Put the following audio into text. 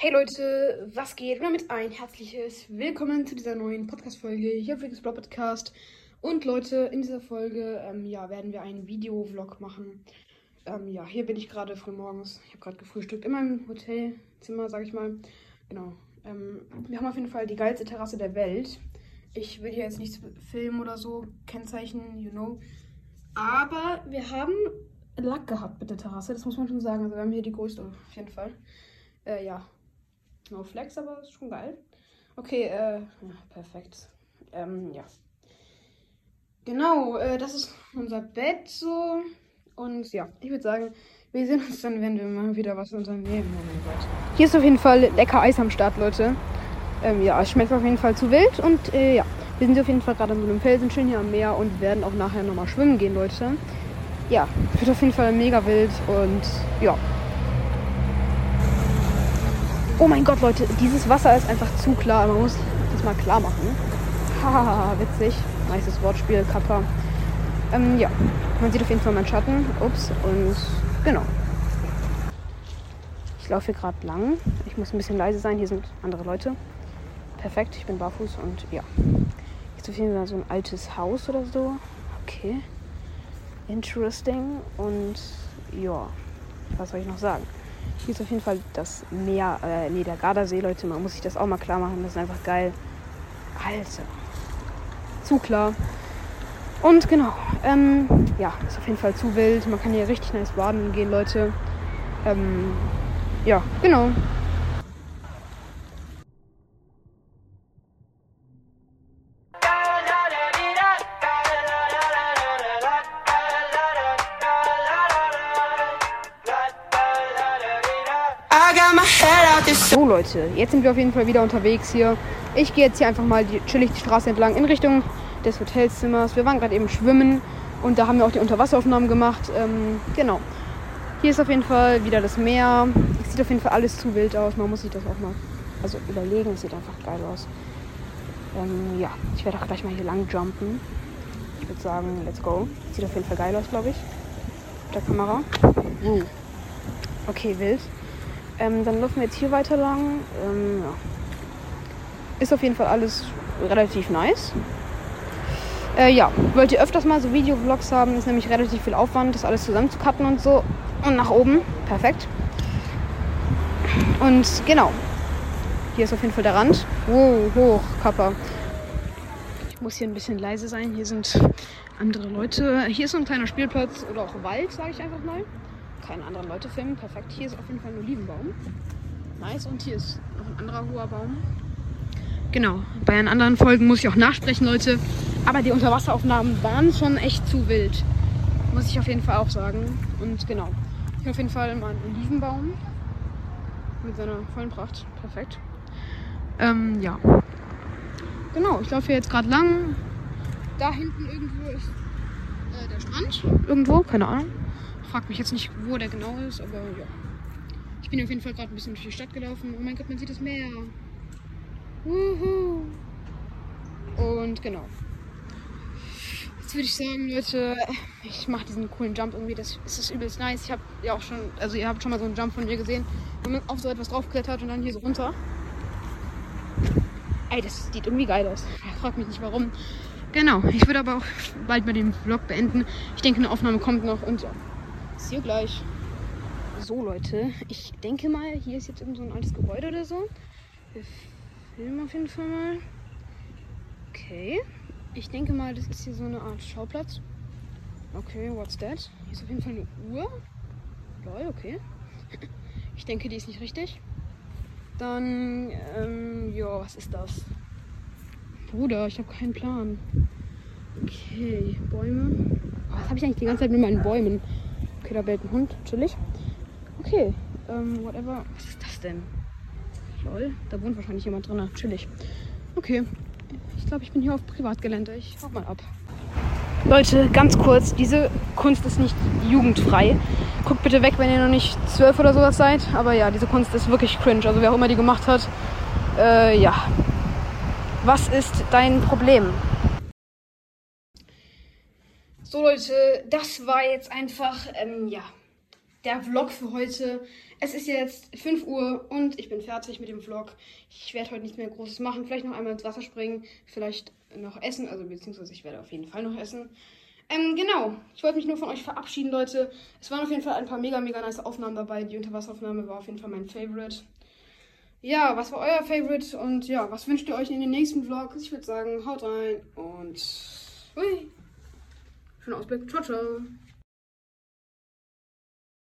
Hey Leute, was geht? Und damit ein herzliches Willkommen zu dieser neuen Podcast-Folge hier auf Rick's Podcast. Und Leute, in dieser Folge ähm, ja, werden wir einen Video-Vlog machen. Ähm, ja, hier bin ich gerade früh morgens. Ich habe gerade gefrühstückt in meinem Hotelzimmer, sag ich mal. Genau. Ähm, wir haben auf jeden Fall die geilste Terrasse der Welt. Ich will hier jetzt nichts filmen oder so, Kennzeichen, you know. Aber wir haben Lack gehabt mit der Terrasse, das muss man schon sagen. Also wir haben hier die größte auf jeden Fall. Äh, ja. No Flex, aber ist schon geil. Okay, äh, perfekt. Ähm, ja. Genau, äh, das ist unser Bett so. Und ja, ich würde sagen, wir sehen uns dann, wenn wir mal wieder was unternehmen. Oh. Hier ist auf jeden Fall lecker Eis am Start, Leute. Ähm, ja, es schmeckt auf jeden Fall zu wild. Und äh, ja, wir sind auf jeden Fall gerade an so einem Felsen, schön hier am Meer und werden auch nachher nochmal schwimmen gehen, Leute ja, wird auf jeden Fall mega wild und ja. Oh mein Gott, Leute, dieses Wasser ist einfach zu klar. Man muss das mal klar machen. Hahaha, witzig. Nices Wortspiel, Kappa. Ähm, ja, man sieht auf jeden Fall meinen Schatten. Ups, und genau. Ich laufe hier gerade lang. Ich muss ein bisschen leise sein. Hier sind andere Leute. Perfekt, ich bin barfuß und ja. Hier ist auf jeden Fall so ein altes Haus oder so. Okay interesting und ja, was soll ich noch sagen? Hier ist auf jeden Fall das Meer, äh, nee, der Gardasee, Leute, man muss sich das auch mal klar machen, das ist einfach geil. Alter, zu klar. Und genau, ähm, ja, ist auf jeden Fall zu wild, man kann hier richtig nice baden gehen, Leute. Ähm, ja, genau. So Leute, jetzt sind wir auf jeden Fall wieder unterwegs hier. Ich gehe jetzt hier einfach mal die, chillig die Straße entlang in Richtung des Hotelzimmers. Wir waren gerade eben schwimmen und da haben wir auch die Unterwasseraufnahmen gemacht. Ähm, genau. Hier ist auf jeden Fall wieder das Meer. Es sieht auf jeden Fall alles zu wild aus. Man muss sich das auch mal also überlegen. Es sieht einfach geil aus. Ähm, ja, ich werde auch gleich mal hier lang jumpen. Ich würde sagen, let's go. Sieht auf jeden Fall geil aus, glaube ich. Mit der Kamera. Uh. Okay, wild. Ähm, dann laufen wir jetzt hier weiter lang. Ähm, ja. Ist auf jeden Fall alles relativ nice. Äh, ja, wollt ihr öfters mal so Video-Vlogs haben, ist nämlich relativ viel Aufwand, das alles zusammen zu cutten und so. Und nach oben. Perfekt. Und genau. Hier ist auf jeden Fall der Rand. Wow, hoch, Kappa. Ich muss hier ein bisschen leise sein. Hier sind andere Leute. Hier ist so ein kleiner Spielplatz oder auch Wald, sage ich einfach mal keine anderen Leute filmen. Perfekt. Hier ist auf jeden Fall ein Olivenbaum. Nice. Und hier ist noch ein anderer hoher Baum. Genau. Bei den anderen Folgen muss ich auch nachsprechen, Leute. Aber die Unterwasseraufnahmen waren schon echt zu wild. Muss ich auf jeden Fall auch sagen. Und genau. Hier auf jeden Fall mal ein Olivenbaum. Mit seiner vollen Pracht. Perfekt. Ähm, ja. Genau. Ich laufe hier jetzt gerade lang. Da hinten irgendwo ist äh, der Strand. Irgendwo, keine Ahnung. Frag mich jetzt nicht, wo der genau ist, aber ja. Ich bin auf jeden Fall gerade ein bisschen durch die Stadt gelaufen. Oh mein Gott, man sieht das Meer. Wuhu. Und genau. Jetzt würde ich sagen, Leute, ich mache diesen coolen Jump irgendwie. Das, das ist übelst nice. Ich habe ja auch schon, also ihr habt schon mal so einen Jump von mir gesehen, wenn man auf so etwas draufklettert und dann hier so runter. Ey, das sieht irgendwie geil aus. Frag mich nicht warum. Genau, ich würde aber auch bald mal den Vlog beenden. Ich denke, eine Aufnahme kommt noch und ja. Bis hier gleich. So, Leute, ich denke mal, hier ist jetzt irgend so ein altes Gebäude oder so. Wir filmen auf jeden Fall mal. Okay. Ich denke mal, das ist hier so eine Art Schauplatz. Okay, what's that? Hier ist auf jeden Fall eine Uhr. Lol, okay. Ich denke, die ist nicht richtig. Dann, ähm, ja, was ist das? Bruder, ich habe keinen Plan. Okay, Bäume. Was habe ich eigentlich die ganze Zeit mit meinen Bäumen? Okay, da bellt ein Hund, chillig. Okay, ähm, whatever. Was ist das denn? Lol, da wohnt wahrscheinlich jemand drin. Chillig. Okay, ich glaube, ich bin hier auf Privatgelände. Ich hau mal ab. Leute, ganz kurz, diese Kunst ist nicht jugendfrei. Guckt bitte weg, wenn ihr noch nicht zwölf oder sowas seid. Aber ja, diese Kunst ist wirklich cringe. Also wer auch immer die gemacht hat, äh, ja. Was ist dein Problem? So Leute, das war jetzt einfach, ähm, ja, der Vlog für heute. Es ist jetzt 5 Uhr und ich bin fertig mit dem Vlog. Ich werde heute nichts mehr Großes machen. Vielleicht noch einmal ins Wasser springen, vielleicht noch essen, also beziehungsweise ich werde auf jeden Fall noch essen. Ähm, genau. Ich wollte mich nur von euch verabschieden, Leute. Es waren auf jeden Fall ein paar mega, mega nice Aufnahmen dabei. Die Unterwasseraufnahme war auf jeden Fall mein Favorite. Ja, was war euer Favorite? Und ja, was wünscht ihr euch in den nächsten Vlogs? Ich würde sagen, haut rein und hui. Schönen Ausblick. Ciao, ciao.